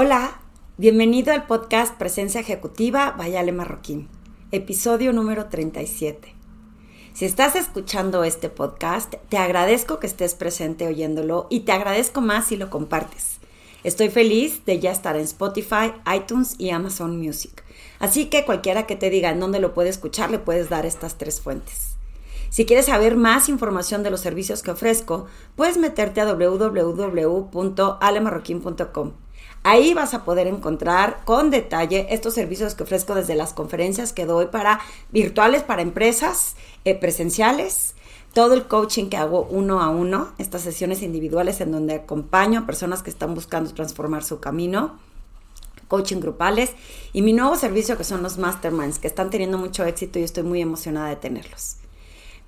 Hola, bienvenido al podcast Presencia Ejecutiva Vayale Marroquín, episodio número 37. Si estás escuchando este podcast, te agradezco que estés presente oyéndolo y te agradezco más si lo compartes. Estoy feliz de ya estar en Spotify, iTunes y Amazon Music. Así que cualquiera que te diga en dónde lo puede escuchar, le puedes dar estas tres fuentes. Si quieres saber más información de los servicios que ofrezco, puedes meterte a www.alemarroquín.com. Ahí vas a poder encontrar con detalle estos servicios que ofrezco desde las conferencias que doy para virtuales para empresas, eh, presenciales, todo el coaching que hago uno a uno, estas sesiones individuales en donde acompaño a personas que están buscando transformar su camino, coaching grupales y mi nuevo servicio que son los masterminds que están teniendo mucho éxito y estoy muy emocionada de tenerlos.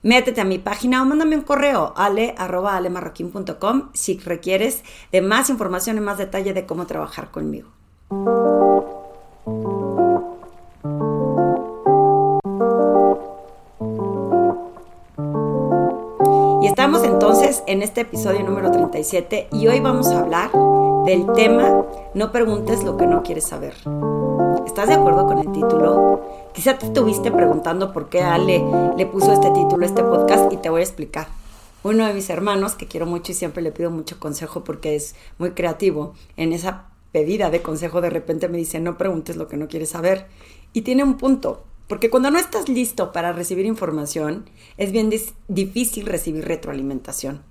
Métete a mi página o mándame un correo ale.alemarroquín.com si requieres de más información y más detalle de cómo trabajar conmigo. Y estamos entonces en este episodio número 37 y hoy vamos a hablar del tema No preguntes lo que no quieres saber. ¿Estás de acuerdo con el título? Quizá te estuviste preguntando por qué Ale le puso este título este podcast y te voy a explicar. Uno de mis hermanos, que quiero mucho y siempre le pido mucho consejo porque es muy creativo, en esa pedida de consejo de repente me dice, no preguntes lo que no quieres saber. Y tiene un punto, porque cuando no estás listo para recibir información, es bien difícil recibir retroalimentación.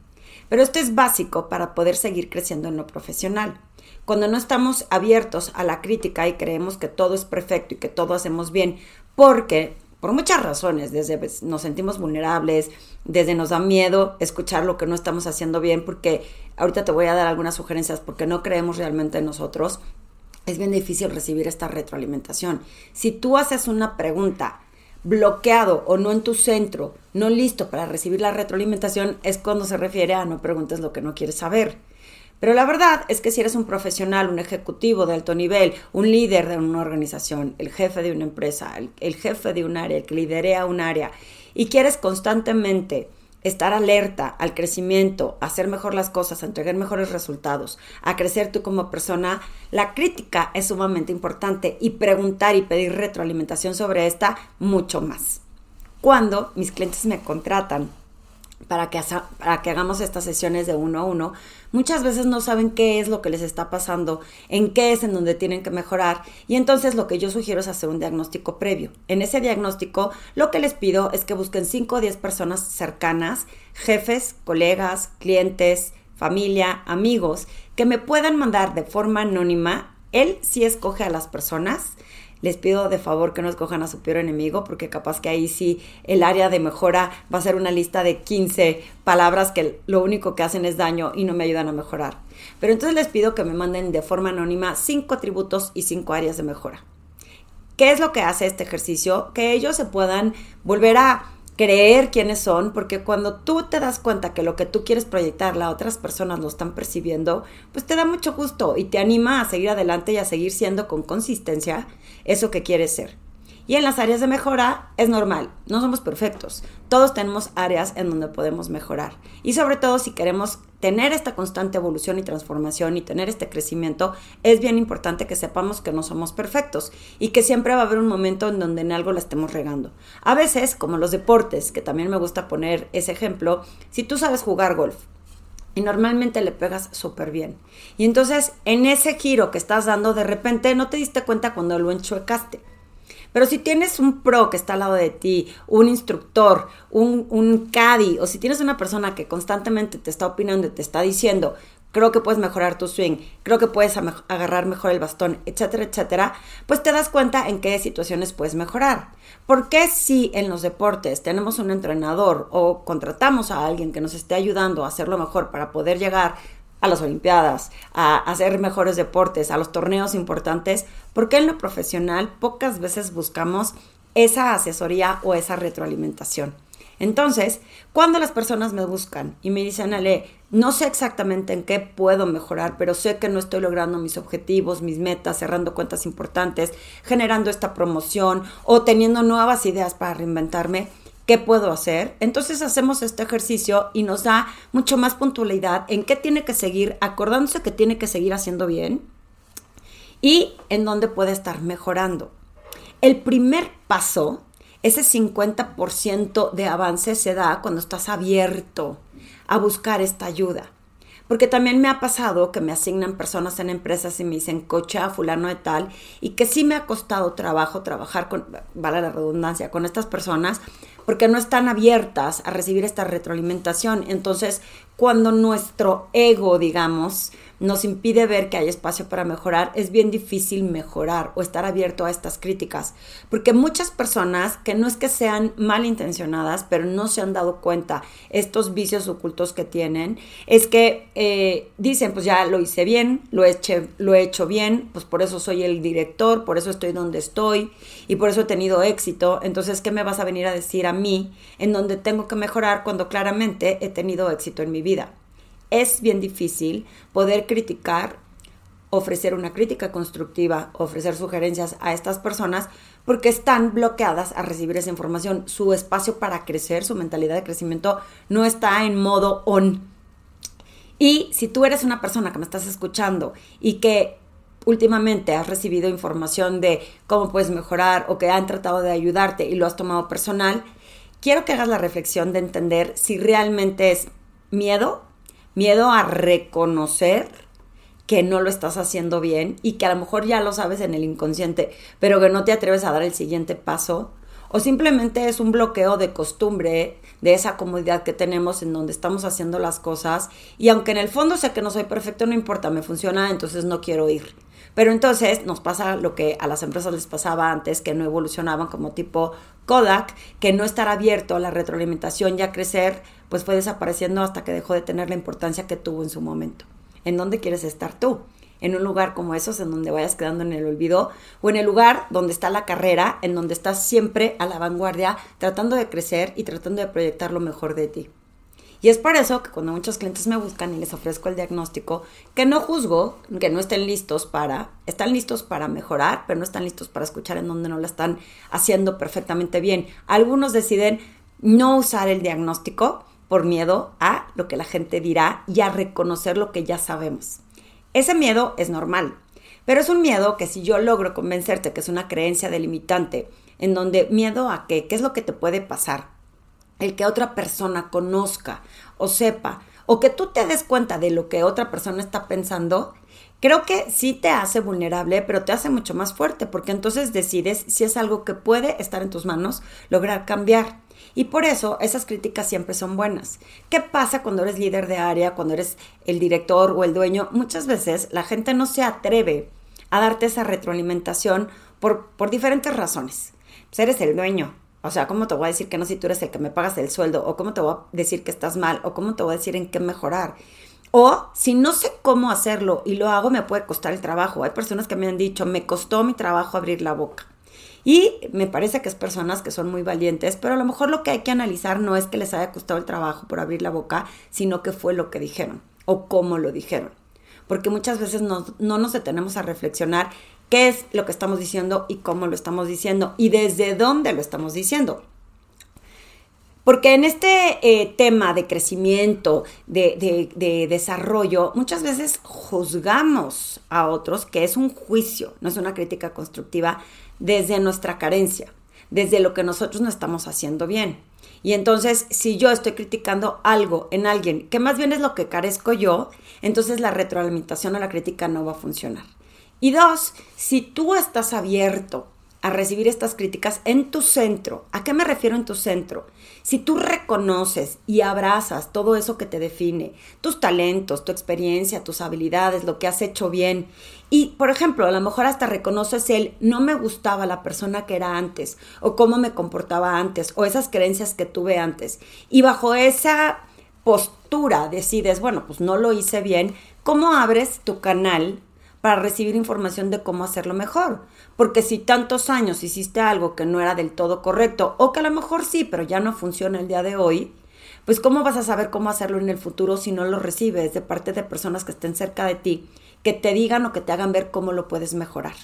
Pero esto es básico para poder seguir creciendo en lo profesional. Cuando no estamos abiertos a la crítica y creemos que todo es perfecto y que todo hacemos bien, porque por muchas razones, desde pues, nos sentimos vulnerables, desde nos da miedo escuchar lo que no estamos haciendo bien, porque ahorita te voy a dar algunas sugerencias porque no creemos realmente en nosotros, es bien difícil recibir esta retroalimentación. Si tú haces una pregunta bloqueado o no en tu centro, no listo para recibir la retroalimentación, es cuando se refiere a no preguntes lo que no quieres saber. Pero la verdad es que si eres un profesional, un ejecutivo de alto nivel, un líder de una organización, el jefe de una empresa, el, jefe de un área, el que liderea un área, y quieres constantemente estar alerta al crecimiento, hacer mejor las cosas, entregar mejores resultados, a crecer tú como persona, la crítica es sumamente importante y preguntar y pedir retroalimentación sobre esta mucho más. Cuando mis clientes me contratan para que, para que hagamos estas sesiones de uno a uno, muchas veces no saben qué es lo que les está pasando, en qué es en donde tienen que mejorar y entonces lo que yo sugiero es hacer un diagnóstico previo. En ese diagnóstico lo que les pido es que busquen 5 o 10 personas cercanas, jefes, colegas, clientes, familia, amigos, que me puedan mandar de forma anónima. Él sí escoge a las personas les pido de favor que no escojan a su peor enemigo, porque capaz que ahí sí el área de mejora va a ser una lista de 15 palabras que lo único que hacen es daño y no me ayudan a mejorar. Pero entonces les pido que me manden de forma anónima cinco atributos y cinco áreas de mejora. ¿Qué es lo que hace este ejercicio? Que ellos se puedan volver a creer quiénes son, porque cuando tú te das cuenta que lo que tú quieres proyectar, las otras personas lo están percibiendo, pues te da mucho gusto y te anima a seguir adelante y a seguir siendo con consistencia eso que quieres ser. Y en las áreas de mejora es normal, no somos perfectos. Todos tenemos áreas en donde podemos mejorar. Y sobre todo si queremos tener esta constante evolución y transformación y tener este crecimiento, es bien importante que sepamos que no somos perfectos y que siempre va a haber un momento en donde en algo la estemos regando. A veces, como los deportes, que también me gusta poner ese ejemplo, si tú sabes jugar golf, y normalmente le pegas súper bien. Y entonces en ese giro que estás dando, de repente no te diste cuenta cuando lo enchuecaste. Pero si tienes un pro que está al lado de ti, un instructor, un, un caddy, o si tienes una persona que constantemente te está opinando y te está diciendo, creo que puedes mejorar tu swing, creo que puedes agarrar mejor el bastón, etcétera, etcétera, pues te das cuenta en qué situaciones puedes mejorar. Porque si en los deportes tenemos un entrenador o contratamos a alguien que nos esté ayudando a hacerlo mejor para poder llegar a las Olimpiadas, a hacer mejores deportes, a los torneos importantes, porque en lo profesional pocas veces buscamos esa asesoría o esa retroalimentación. Entonces, cuando las personas me buscan y me dicen, Ale, no sé exactamente en qué puedo mejorar, pero sé que no estoy logrando mis objetivos, mis metas, cerrando cuentas importantes, generando esta promoción o teniendo nuevas ideas para reinventarme, qué puedo hacer. Entonces hacemos este ejercicio y nos da mucho más puntualidad en qué tiene que seguir, acordándose que tiene que seguir haciendo bien y en dónde puede estar mejorando. El primer paso, ese 50% de avance se da cuando estás abierto a buscar esta ayuda. Porque también me ha pasado que me asignan personas en empresas y me dicen cocha fulano de tal y que sí me ha costado trabajo trabajar con, vale la redundancia, con estas personas porque no están abiertas a recibir esta retroalimentación. Entonces, cuando nuestro ego, digamos, nos impide ver que hay espacio para mejorar, es bien difícil mejorar o estar abierto a estas críticas. Porque muchas personas que no es que sean malintencionadas, pero no se han dado cuenta estos vicios ocultos que tienen, es que eh, dicen, pues ya lo hice bien, lo he, lo he hecho bien, pues por eso soy el director, por eso estoy donde estoy y por eso he tenido éxito. Entonces, ¿qué me vas a venir a decir a mí en donde tengo que mejorar cuando claramente he tenido éxito en mi vida? Es bien difícil poder criticar, ofrecer una crítica constructiva, ofrecer sugerencias a estas personas porque están bloqueadas a recibir esa información. Su espacio para crecer, su mentalidad de crecimiento no está en modo on. Y si tú eres una persona que me estás escuchando y que últimamente has recibido información de cómo puedes mejorar o que han tratado de ayudarte y lo has tomado personal, quiero que hagas la reflexión de entender si realmente es miedo miedo a reconocer que no lo estás haciendo bien y que a lo mejor ya lo sabes en el inconsciente, pero que no te atreves a dar el siguiente paso, o simplemente es un bloqueo de costumbre, de esa comodidad que tenemos en donde estamos haciendo las cosas y aunque en el fondo sé que no soy perfecto, no importa, me funciona, entonces no quiero ir. Pero entonces nos pasa lo que a las empresas les pasaba antes, que no evolucionaban como tipo Kodak, que no estar abierto a la retroalimentación y a crecer, pues fue desapareciendo hasta que dejó de tener la importancia que tuvo en su momento. ¿En dónde quieres estar tú? en un lugar como esos, en donde vayas quedando en el olvido, o en el lugar donde está la carrera, en donde estás siempre a la vanguardia, tratando de crecer y tratando de proyectar lo mejor de ti. Y es por eso que cuando muchos clientes me buscan y les ofrezco el diagnóstico, que no juzgo, que no estén listos para, están listos para mejorar, pero no están listos para escuchar en donde no lo están haciendo perfectamente bien. Algunos deciden no usar el diagnóstico por miedo a lo que la gente dirá y a reconocer lo que ya sabemos. Ese miedo es normal, pero es un miedo que si yo logro convencerte que es una creencia delimitante, en donde miedo a qué, qué es lo que te puede pasar, el que otra persona conozca o sepa, o que tú te des cuenta de lo que otra persona está pensando, creo que sí te hace vulnerable, pero te hace mucho más fuerte, porque entonces decides si es algo que puede estar en tus manos, lograr cambiar. Y por eso esas críticas siempre son buenas. ¿Qué pasa cuando eres líder de área, cuando eres el director o el dueño? Muchas veces la gente no se atreve a darte esa retroalimentación por, por diferentes razones. Pues eres el dueño. O sea, ¿cómo te voy a decir que no si tú eres el que me pagas el sueldo? ¿O cómo te voy a decir que estás mal? ¿O cómo te voy a decir en qué mejorar? O si no sé cómo hacerlo y lo hago, me puede costar el trabajo. Hay personas que me han dicho, me costó mi trabajo abrir la boca. Y me parece que es personas que son muy valientes, pero a lo mejor lo que hay que analizar no es que les haya costado el trabajo por abrir la boca, sino que fue lo que dijeron o cómo lo dijeron. Porque muchas veces no, nos detenemos a reflexionar qué es lo que estamos diciendo y cómo lo estamos diciendo y desde dónde lo estamos diciendo. Porque en este eh, tema de crecimiento, de, de, desarrollo, muchas veces juzgamos a otros, que es un juicio, no es una crítica constructiva, desde nuestra carencia, desde lo que nosotros no estamos haciendo bien. Y entonces, si yo estoy criticando algo en alguien, que más bien es lo que carezco yo, entonces la retroalimentación o la crítica no va a funcionar. Y dos, si tú estás abierto a recibir estas críticas en tu centro. ¿A qué me refiero en tu centro? Si tú reconoces y abrazas todo eso que te define, tus talentos, tu experiencia, tus habilidades, lo que has hecho bien, y por ejemplo, a lo mejor hasta reconoces el no me gustaba la persona que era antes, o cómo me comportaba antes, o esas creencias que tuve antes, y bajo esa postura decides, bueno, pues no lo hice bien, ¿cómo abres tu canal para recibir información de cómo hacerlo mejor. Porque si tantos años hiciste algo que no era del todo correcto, o que a lo mejor sí, pero ya no funciona el día de hoy, pues cómo vas a saber cómo hacerlo en el futuro si no lo recibes de parte de personas que estén cerca de ti, que te digan o que te hagan ver cómo lo puedes mejorar.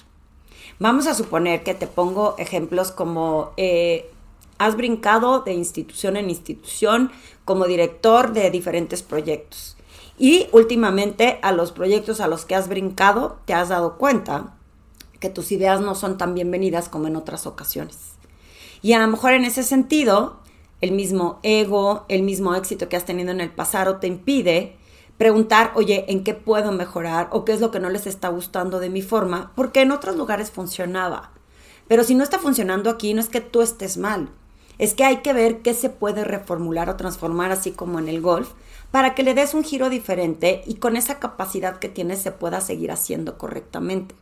Vamos a suponer que te pongo ejemplos como eh, has brincado de institución en institución como director de diferentes proyectos y últimamente a los proyectos a los que has brincado te has dado cuenta que tus ideas no son tan bienvenidas como en otras ocasiones. Y a lo mejor en ese sentido, el mismo ego, el mismo éxito que has tenido en el pasado te impide preguntar, oye, ¿en qué puedo mejorar? ¿O qué es lo que no les está gustando de mi forma? Porque en otros lugares funcionaba. Pero si no está funcionando aquí, no es que tú estés mal. Es que hay que ver qué se puede reformular o transformar, así como en el golf, para que le des un giro diferente y con esa capacidad que tienes se pueda seguir haciendo correctamente.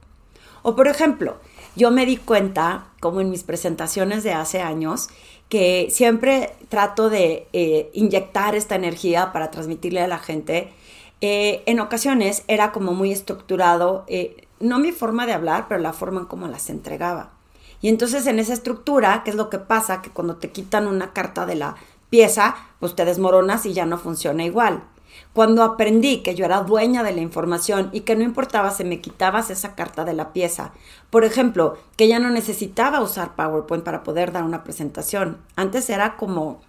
O por ejemplo, yo me di cuenta, como en mis presentaciones de hace años, que siempre trato de eh, inyectar esta energía para transmitirle a la gente. Eh, en ocasiones era como muy estructurado, eh, no mi forma de hablar, pero la forma en cómo las entregaba. Y entonces en esa estructura, ¿qué es lo que pasa? Que cuando te quitan una carta de la pieza, pues te desmoronas y ya no funciona igual. Cuando aprendí que yo era dueña de la información y que no importaba si me quitabas esa carta de la pieza, por ejemplo, que ya no necesitaba usar PowerPoint para poder dar una presentación. Antes era como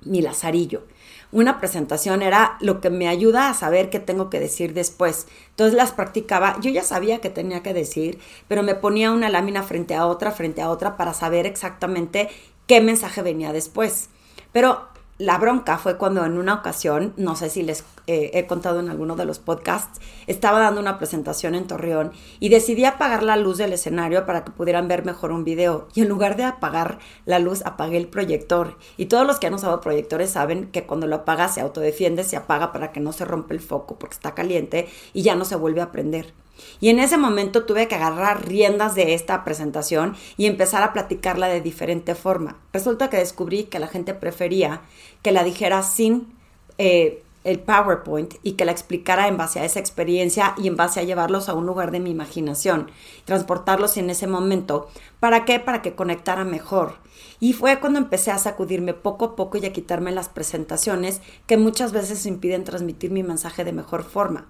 mi lazarillo. Una presentación era lo que me ayuda a saber qué tengo que decir después. Entonces las practicaba. Yo ya sabía qué tenía que decir, pero me ponía una lámina frente a otra, frente a otra, para saber exactamente qué mensaje venía después. Pero la bronca fue cuando en una ocasión, no sé si les eh, he contado en alguno de los podcasts, estaba dando una presentación en Torreón y decidí apagar la luz del escenario para que pudieran ver mejor un video. Y en lugar de apagar la luz, apagué el proyector. Y todos los que han usado proyectores saben que cuando lo apagas se autodefiende, se apaga para que no se rompa el foco porque está caliente y ya no se vuelve a prender. Y en ese momento tuve que agarrar riendas de esta presentación y empezar a platicarla de diferente forma. Resulta que descubrí que la gente prefería que la dijera sin eh, el PowerPoint y que la explicara en base a esa experiencia y en base a llevarlos a un lugar de mi imaginación, transportarlos en ese momento. ¿Para qué? Para que conectara mejor. Y fue cuando empecé a sacudirme poco a poco y a quitarme las presentaciones que muchas veces impiden transmitir mi mensaje de mejor forma.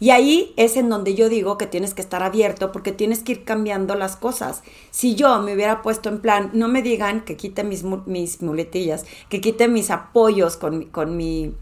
Y ahí es en donde yo digo que tienes que estar abierto porque tienes que ir cambiando las cosas. Si yo me hubiera puesto en plan, no me digan que quite mis, mis muletillas, que quite mis apoyos con, con mi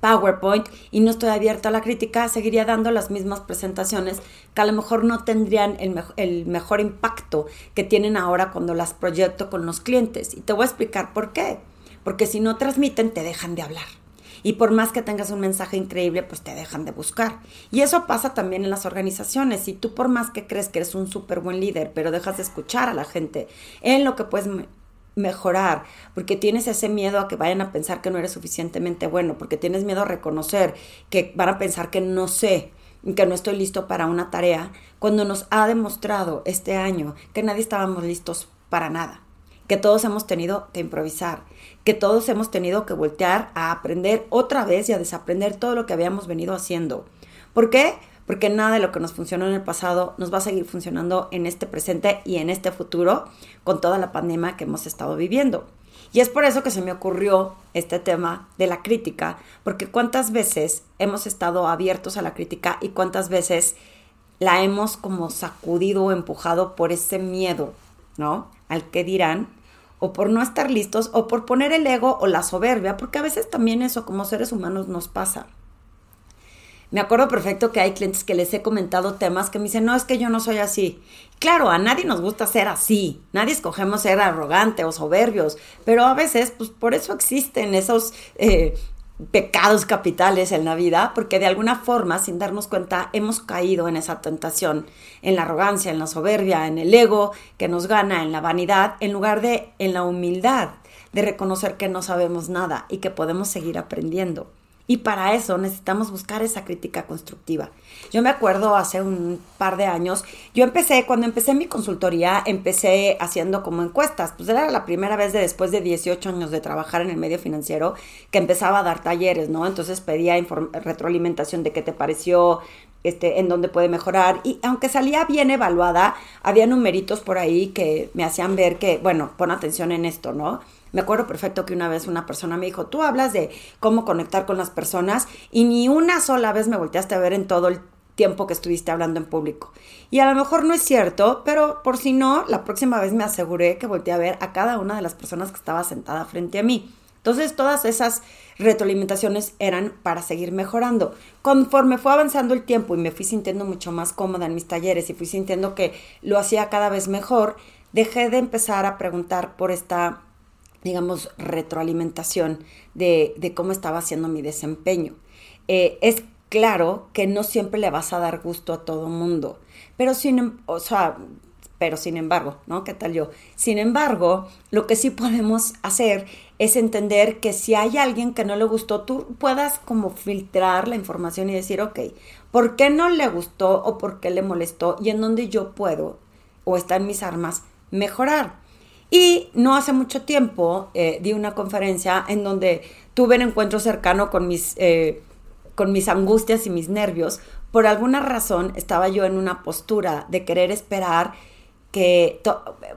PowerPoint y no estoy abierta a la crítica, seguiría dando las mismas presentaciones que a lo mejor no tendrían el, el, mejor impacto que tienen ahora cuando las proyecto con los clientes. Y te voy a explicar por qué. Porque si no transmiten, te dejan de hablar. Y por más que tengas un mensaje increíble, pues te dejan de buscar. Y eso pasa también en las organizaciones. Si tú por más que crees que eres un súper buen líder, pero dejas de escuchar a la gente en lo que puedes mejorar, porque tienes ese miedo a que vayan a pensar que no eres suficientemente bueno, porque tienes miedo a reconocer que van a pensar que no sé, que no estoy listo para una tarea, cuando nos ha demostrado este año que nadie estábamos listos para nada que todos hemos tenido que improvisar, que todos hemos tenido que voltear a aprender otra vez y a desaprender todo lo que habíamos venido haciendo. ¿Por qué? Porque nada de lo que nos funcionó en el pasado nos va a seguir funcionando en este presente y en este futuro con toda la pandemia que hemos estado viviendo. Y es por eso que se me ocurrió este tema de la crítica, porque cuántas veces hemos estado abiertos a la crítica y cuántas veces la hemos como sacudido o empujado por ese miedo, ¿no? Al que dirán, o por no estar listos, o por poner el ego o la soberbia, porque a veces también eso como seres humanos nos pasa. Me acuerdo perfecto que hay clientes que les he comentado temas que me dicen, no, es que yo no soy así. Claro, a nadie nos gusta ser así, nadie escogemos ser arrogante o soberbios, pero a veces, pues por eso existen esos eh, pecados capitales en la vida, porque de alguna forma, sin darnos cuenta, hemos caído en esa tentación, en la arrogancia, en la soberbia, en el ego que nos gana, en la vanidad, en lugar de en la humildad, de reconocer que no sabemos nada y que podemos seguir aprendiendo. Y para eso necesitamos buscar esa crítica constructiva. Yo me acuerdo hace un par de años, yo empecé, cuando empecé mi consultoría, empecé haciendo como encuestas. Pues era la primera vez de después de 18 años de trabajar en el medio financiero que empezaba a dar talleres, ¿no? Entonces pedía retroalimentación de qué te pareció, este, en dónde puede mejorar. Y aunque salía bien evaluada, había numeritos por ahí que me hacían ver que, bueno, pon atención en esto, ¿no? Me acuerdo perfecto que una vez una persona me dijo, tú hablas de cómo conectar con las personas y ni una sola vez me volteaste a ver en todo el tiempo que estuviste hablando en público. Y a lo mejor no es cierto, pero por si no, la próxima vez me aseguré que volteé a ver a cada una de las personas que estaba sentada frente a mí. Entonces todas esas retroalimentaciones eran para seguir mejorando. Conforme fue avanzando el tiempo y me fui sintiendo mucho más cómoda en mis talleres y fui sintiendo que lo hacía cada vez mejor, dejé de empezar a preguntar por esta, digamos, retroalimentación de, de cómo estaba haciendo mi desempeño. Eh, es claro que no siempre le vas a dar gusto a todo mundo, pero sin, em, o sea, pero sin embargo, ¿no? ¿Qué tal yo? Sin embargo, lo que sí podemos hacer es entender que si hay alguien que no le gustó, tú puedas como filtrar la información y decir, ok, ¿por qué no le gustó o por qué le molestó? Y en dónde yo puedo, o está en mis armas, mejorar. Y no hace mucho tiempo eh, di una conferencia en donde tuve un encuentro cercano con mis, eh, con mis angustias y mis nervios. Por alguna razón estaba yo en una postura de querer esperar que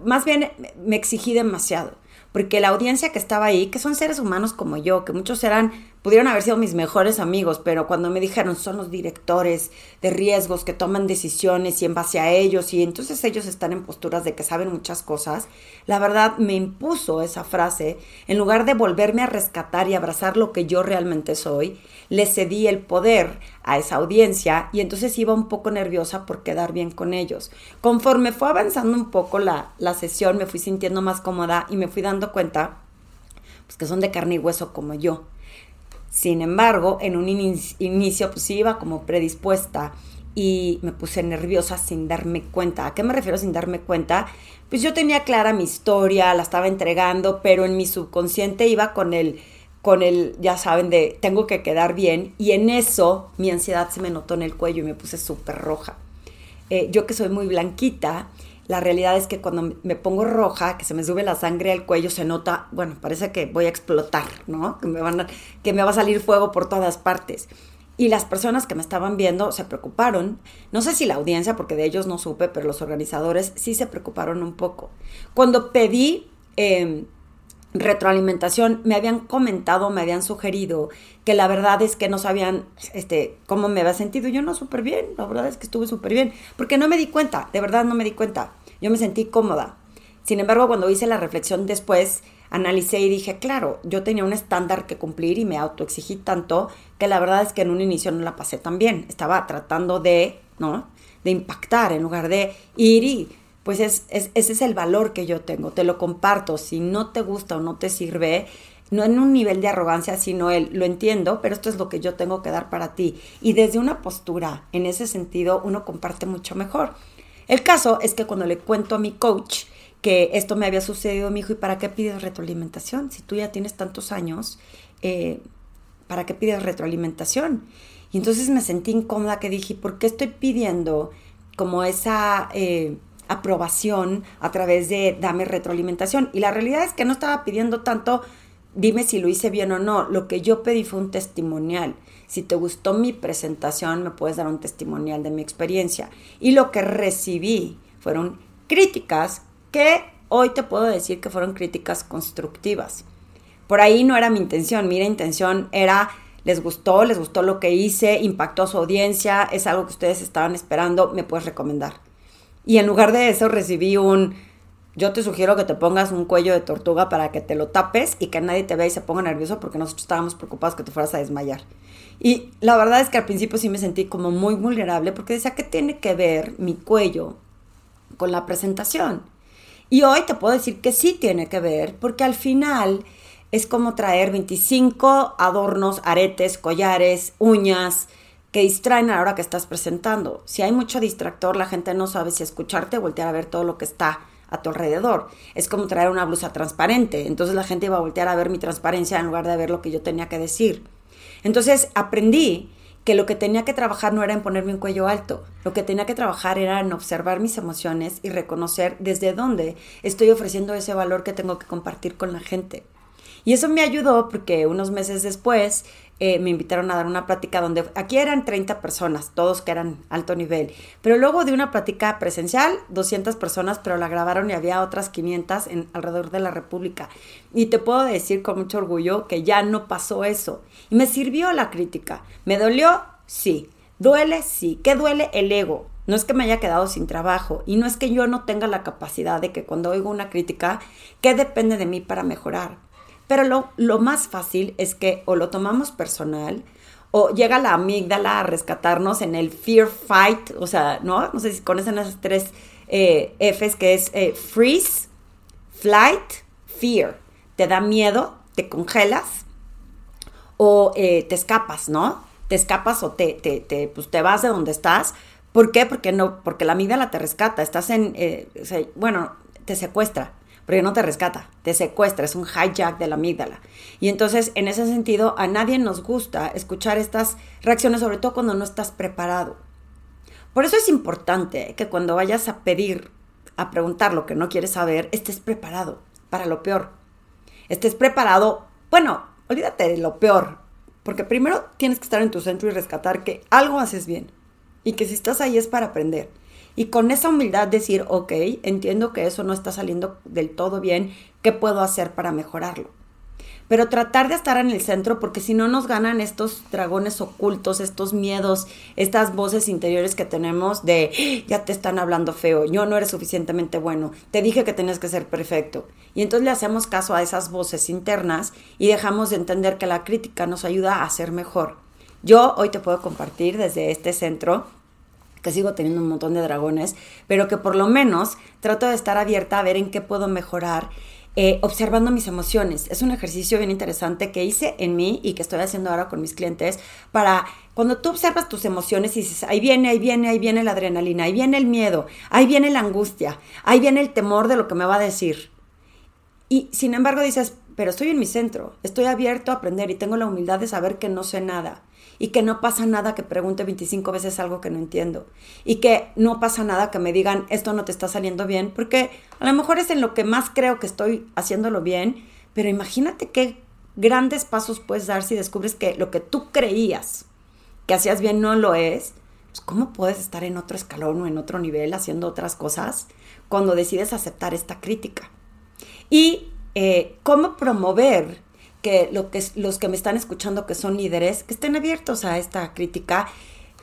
más bien me exigí demasiado, porque la audiencia que estaba ahí, que son seres humanos como yo, que muchos eran, pudieron haber sido mis mejores amigos, pero cuando me dijeron son los directores de riesgos que toman decisiones y en base a ellos, y entonces ellos están en posturas de que saben muchas cosas, la verdad me impuso esa frase, en lugar de volverme a rescatar y abrazar lo que yo realmente soy, le cedí el poder a esa audiencia y entonces iba un poco nerviosa por quedar bien con ellos. Conforme fue avanzando un poco la, sesión, me fui sintiendo más cómoda y me fui dando cuenta pues, que son de carne y hueso como yo. Sin embargo, en un inicio pues iba como predispuesta y me puse nerviosa sin darme cuenta. ¿A qué me refiero sin darme cuenta? Pues yo tenía clara mi historia, la estaba entregando, pero en mi subconsciente iba con el con el, ya saben, de tengo que quedar bien. Y en eso mi ansiedad se me notó en el cuello y me puse súper roja. Eh, yo que soy muy blanquita, la realidad es que cuando me pongo roja, que se me sube la sangre al cuello, se nota, bueno, parece que voy a explotar, ¿no? Que me, van que me va a salir fuego por todas partes. Y las personas que me estaban viendo se preocuparon. No sé si la audiencia, porque de ellos no supe, pero los organizadores sí se preocuparon un poco. Cuando pedí em, retroalimentación me habían comentado, me habían sugerido que la verdad es que no sabían este, cómo me había sentido. Yo no, súper bien, la verdad es que estuve súper bien, porque no me di cuenta, de verdad no me di cuenta. Yo me sentí cómoda. Sin embargo, cuando hice la reflexión después, analicé y dije, claro, yo tenía un estándar que cumplir y me autoexigí tanto que la verdad es que en un inicio no la pasé tan bien. Estaba tratando de, ¿no? De impactar en lugar de ir y pues es, ese es el valor que yo tengo, te lo comparto, si no te gusta o no te sirve, no en un nivel de arrogancia, sino el, lo entiendo, pero esto es lo que yo tengo que dar para ti. Y desde una postura, en ese sentido, uno comparte mucho mejor. El caso es que cuando le cuento a mi coach que esto me había sucedido, mi hijo, ¿y para qué pides retroalimentación? Si tú ya tienes tantos años, eh, ¿para qué pides retroalimentación? Y entonces me sentí incómoda que dije, ¿por qué estoy pidiendo como esa... Eh, aprobación a través de dame retroalimentación. Y la realidad es que no estaba pidiendo tanto, dime si lo hice bien o no. Lo que yo pedí fue un testimonial. Si te gustó mi presentación, me puedes dar un testimonial de mi experiencia. Y lo que recibí fueron críticas que hoy te puedo decir que fueron críticas constructivas. Por ahí no era mi intención, mi intención era, les gustó, les gustó lo que hice, impactó a su audiencia, es algo que ustedes estaban esperando, me puedes recomendar. Y en lugar de eso recibí un, yo te sugiero que te pongas un cuello de tortuga para que te lo tapes y que nadie te vea y se ponga nervioso porque nosotros estábamos preocupados que te fueras a desmayar. Y la verdad es que al principio sí me sentí como muy vulnerable porque decía, ¿qué tiene que ver mi cuello con la presentación? Y hoy te puedo decir que sí tiene que ver porque al final es como traer 25 adornos, aretes, collares, uñas, que distraen a la hora que estás presentando. Si hay mucho distractor, la gente no sabe si escucharte o voltear a ver todo lo que está a tu alrededor. Es como traer una blusa transparente. Entonces la gente iba a voltear a ver mi transparencia en lugar de ver lo que yo tenía que decir. Entonces aprendí que lo que tenía que trabajar no era en ponerme un cuello alto, lo que tenía que trabajar era en observar mis emociones y reconocer desde dónde estoy ofreciendo ese valor que tengo que compartir con la gente. Y eso me ayudó porque unos meses después eh, me invitaron a dar una plática donde aquí eran 30 personas, todos que eran alto nivel, pero luego de una plática presencial, 200 personas, pero la grabaron y había otras 500 en, alrededor de la República. Y te puedo decir con mucho orgullo que ya no pasó eso. Y me sirvió la crítica. ¿Me dolió? Sí. ¿Duele? Sí. ¿Qué duele? El ego. No es que me haya quedado sin trabajo y no es que yo no tenga la capacidad de que cuando oigo una crítica, ¿qué depende de mí para mejorar? Pero lo, lo más fácil es que o lo tomamos personal, o llega la amígdala a rescatarnos en el fear fight, o sea, ¿no? No sé si conocen esas tres eh, Fs que es eh, freeze, flight, fear. Te da miedo, te congelas o eh, te escapas, ¿no? Te escapas o te, te, te, pues te vas de donde estás. ¿Por qué? Porque no, porque la amígdala te rescata. Estás en, bueno, te secuestra porque no te rescata, te secuestra, es un hijack de la amígdala. Y entonces, en ese sentido, a nadie nos gusta escuchar estas reacciones, sobre todo cuando no estás preparado. Por eso es importante que cuando vayas a pedir, a preguntar lo que no quieres saber, estés preparado para lo peor. Estés preparado, bueno, olvídate de lo peor, porque primero tienes que estar en tu centro y rescatar que algo haces bien y que si estás ahí es para aprender y con esa humildad decir, ok, entiendo que eso no está saliendo del todo bien, ¿qué puedo hacer para mejorarlo? Pero tratar de estar en el centro porque si no nos ganan estos dragones ocultos, estos miedos, estas voces interiores que tenemos de ¡Ah! ya te están hablando feo, yo no eres suficientemente bueno, te dije que tenías que ser perfecto. Y entonces le hacemos caso a esas voces internas y dejamos de entender que la crítica nos ayuda a ser mejor. Yo hoy te puedo compartir desde este centro que sigo teniendo un montón de dragones, pero que por lo menos trato de estar abierta a ver en qué puedo mejorar. Eh, observando mis emociones. Es un ejercicio bien interesante que hice en mí y que estoy haciendo ahora con mis clientes para cuando tú observas tus emociones y dices, ahí viene, ahí viene, ahí viene la adrenalina, ahí viene el miedo, ahí viene la angustia, ahí viene el temor de lo que me va a decir. Y sin embargo dices, pero estoy en mi centro, estoy abierto a aprender y tengo la humildad de saber que no sé nada y que no pasa nada que pregunte 25 veces algo que no entiendo y que no pasa nada que me digan esto no te está saliendo bien, porque a lo mejor es en lo que más creo que estoy haciéndolo bien, pero imagínate qué grandes pasos puedes dar si descubres que lo que tú creías que hacías bien no lo es. Pues ¿Cómo puedes estar en otro escalón o en otro nivel haciendo otras cosas cuando decides aceptar esta crítica? Y eh, cómo promover que, lo que los que me están escuchando que son líderes, que estén abiertos a esta crítica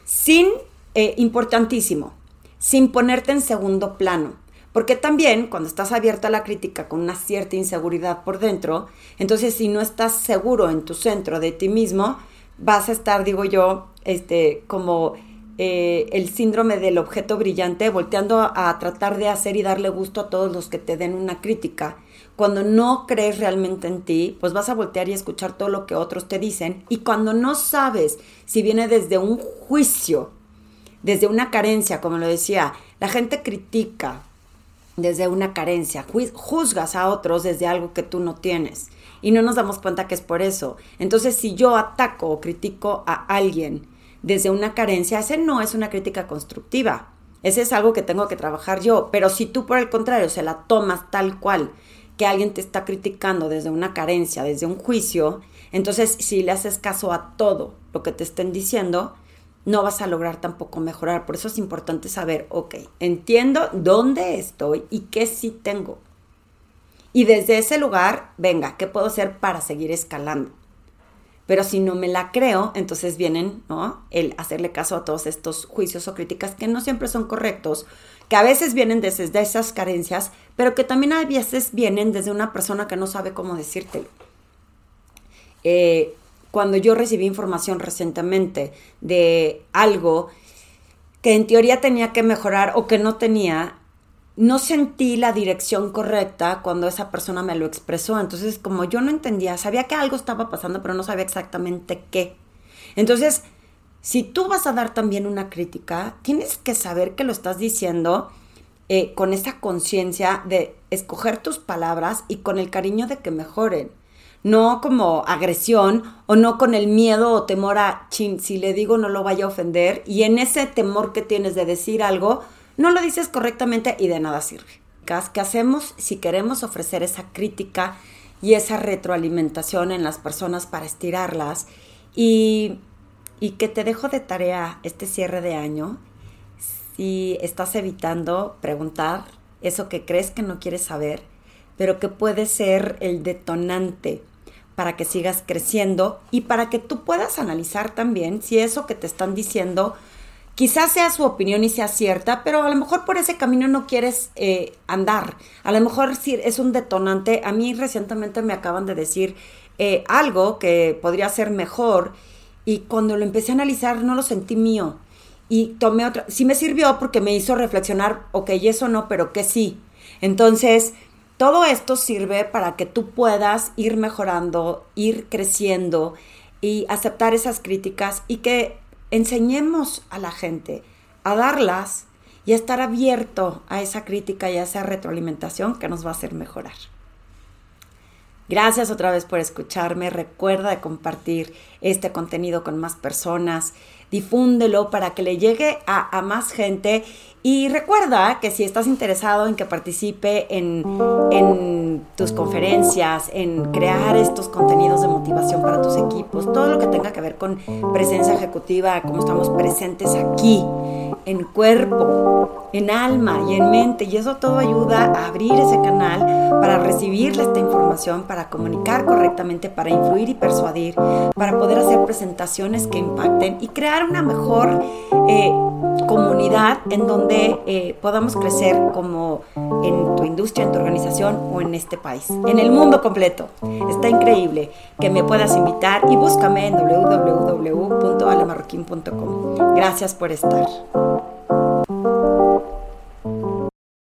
sin, eh, importantísimo, sin ponerte en segundo plano. Porque también cuando estás abierto a la crítica con una cierta inseguridad por dentro, entonces si no estás seguro en tu centro de ti mismo, vas a estar, digo yo, este, como eh, el síndrome del objeto brillante, volteando a tratar de hacer y darle gusto a todos los que te den una crítica cuando no crees realmente en ti, pues vas a voltear y escuchar todo lo que otros te dicen. Y cuando no sabes si viene desde un juicio, desde una carencia, como lo decía, la gente critica desde una carencia, juzgas a otros desde algo que tú no tienes. Y no nos damos cuenta que es por eso. Entonces, si yo ataco o critico a alguien desde una carencia, ese no es una crítica constructiva. Ese es algo que tengo que trabajar yo. Pero si tú, por el contrario, se la tomas tal cual que alguien te está criticando desde una carencia, desde un juicio, entonces si le haces caso a todo lo que te estén diciendo, no vas a lograr tampoco mejorar. Por eso es importante saber, ok, entiendo dónde estoy y qué sí tengo. Y desde ese lugar, venga, ¿qué puedo hacer para seguir escalando? Pero si no me la creo, entonces vienen, ¿no? El hacerle caso a todos estos juicios o críticas que no siempre son correctos que a veces vienen desde esas carencias, pero que también a veces vienen desde una persona que no sabe cómo decírtelo. Eh, cuando yo recibí información recientemente de algo que en teoría tenía que mejorar o que no tenía, no sentí la dirección correcta cuando esa persona me lo expresó. Entonces, como yo no entendía, sabía que algo estaba pasando, pero no sabía exactamente qué. Entonces, si tú vas a dar también una crítica, tienes que saber que lo estás diciendo eh, con esa conciencia de escoger tus palabras y con el cariño de que mejoren. No como agresión o no con el miedo o temor a, chin, si le digo no lo vaya a ofender. Y en ese temor que tienes de decir algo, no lo dices correctamente y de nada sirve. ¿Qué hacemos si queremos ofrecer esa crítica y esa retroalimentación en las personas para estirarlas? Y y que te dejo de tarea este cierre de año si estás evitando preguntar eso que crees que no quieres saber, pero que puede ser el detonante para que sigas creciendo y para que tú puedas analizar también si eso que te están diciendo quizás sea su opinión y sea cierta, pero a lo mejor por ese camino no quieres eh, andar. A lo mejor si es un detonante. A mí recientemente me acaban de decir eh, algo que podría ser mejor y cuando lo empecé a analizar no lo sentí mío. Y tomé otra, sí me sirvió porque me hizo reflexionar, ok, eso no, pero que sí. Entonces, todo esto sirve para que tú puedas ir mejorando, ir creciendo y aceptar esas críticas y que enseñemos a la gente a darlas y a estar abierto a esa crítica y a esa retroalimentación que nos va a hacer mejorar. Gracias otra vez por escucharme. Recuerda compartir este contenido con más personas. Difúndelo para que le llegue a, más gente. Y recuerda que si estás interesado en que participe en, tus conferencias, en crear estos contenidos de motivación para tus equipos, todo lo que tenga que ver con presencia ejecutiva, como estamos presentes aquí, en cuerpo, en alma y en mente. Y eso todo ayuda a abrir ese canal para recibir esta información, para comunicar correctamente, para influir y persuadir, para poder hacer presentaciones que impacten y crear una mejor eh, comunidad en donde eh, podamos crecer como en tu industria, en tu organización o en este país, en el mundo completo. Está increíble que me puedas invitar y búscame en www.alemarroquín.com. Gracias por estar. Música